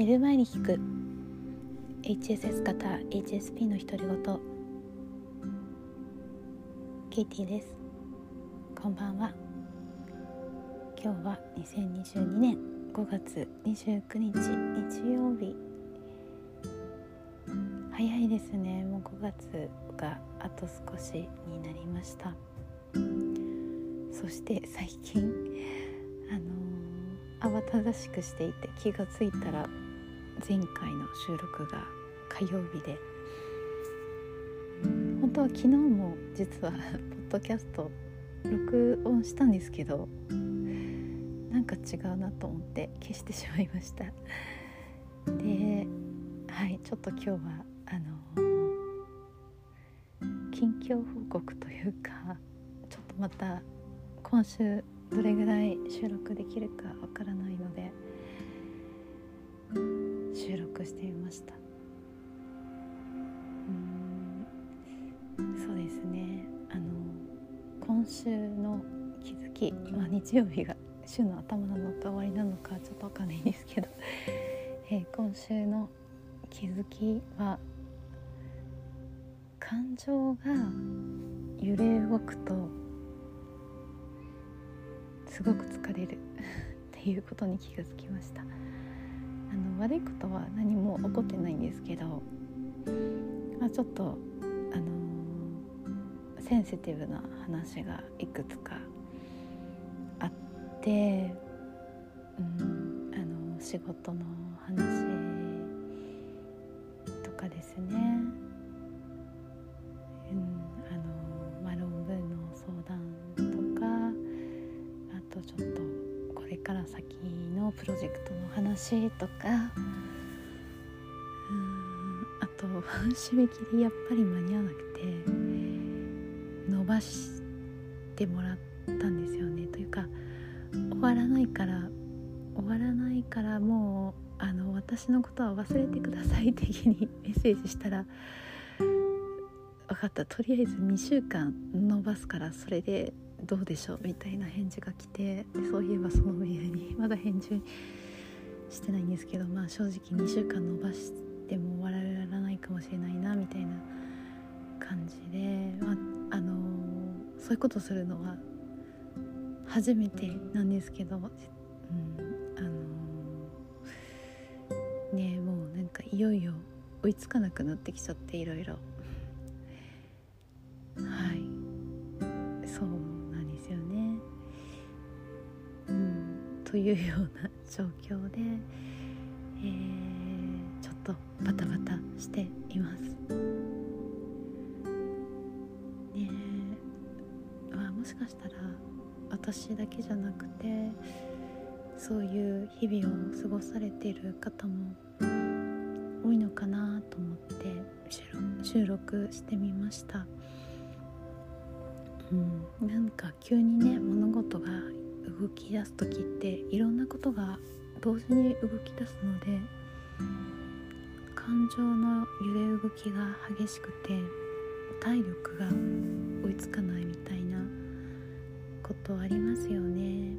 寝る前に聞く。HSS 型 HSP の独り言。ケイティです。こんばんは。今日は2022年5月29日日曜日。早いですね。もう5月があと少しになりました。そして最近あのー、慌ただしくしていて気がついたら前回の収録が火曜日で本当は昨日も実は ポッドキャスト録音したんですけどなんか違うなと思って消してしまいました。ではいちょっと今日はあの近況報告というかちょっとまた今週どれぐらい収録できるかわからないので収録してみました。うん。そうですね。あの今週の気づき、まあ、日曜日が週の頭なのと終わりなのかちょっとわかんないんですけど、えー、今週の気づきは感情が揺れ動くとすごく疲れるっていうことに気がつきました悪いことは何も起こってないんですけど、まあ、ちょっとあのー、センシティブな話がいくつかあって、うん、あの仕事の話とかですね。プロジェクトの話とか。うん。あと締め切りやっぱり間に合わなくて伸ばしてもらったんですよね。というか終わらないから終わらないからもうあの私のことは忘れてください的に メッセージしたら分かった。とりあえず2週間伸ばすからそれでどうでしょうみたいな返事が来てそういえばそのメールに まだ返事してないんですけどまあ正直2週間伸ばしても終わらないかもしれないなみたいな感じで、まあ、あの、そういうことするのは初めてなんですけど、うん、あの、ねもうなんかいよいよ追いつかなくなってきちゃっていろいろ。というような状況で、えー、ちょっとバタバタしています。ねまあ、もしかしたら私だけじゃなくてそういう日々を過ごされている方も多いのかなと思って収録してみました。うん、なんか急にね物事が動き出す時っていろんなことが同時に動き出すので感情の揺れ動きが激しくて体力が追いつかないみたいなことありますよね。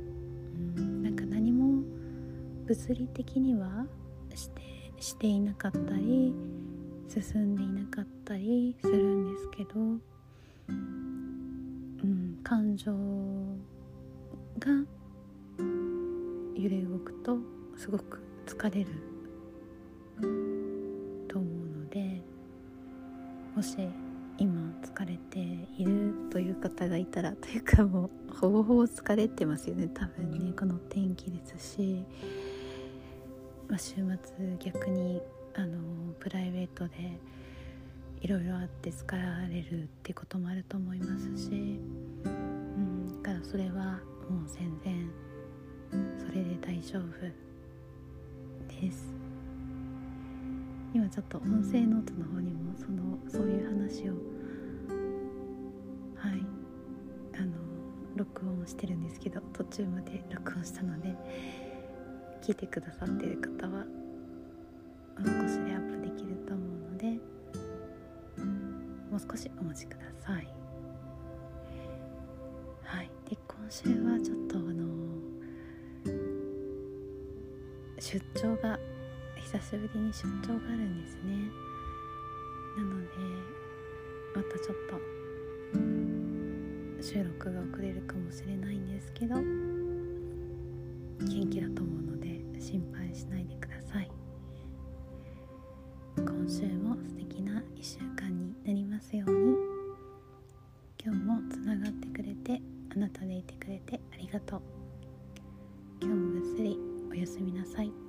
うん、なんか何も物理的にはしてしていなかったり進んでいなかったりするんですけど、うん、感情が揺れ動くとすごく疲れると思うのでもし今疲れているという方がいたらというか もうほぼほぼ疲れてますよね多分ね。この天気ですし、まあ、週末逆にあのプライベートでいろいろあって疲れるってこともあると思いますし、うん、だからそれはもう全然それで大丈夫です今ちょっと音声ノートの方にもそのそういう話をはいあの録音してるんですけど途中まで録音したので聞いてくださってる方は少しでアップできると思うのでもう少しお待ちくださ。い、週はちょっとあの出張が久しぶりに出張があるんですね。なのでまたちょっと収録が遅れるかもしれないんですけど元気だと思うので心配しないでください。今週も素敵な1週間になりますように。さい。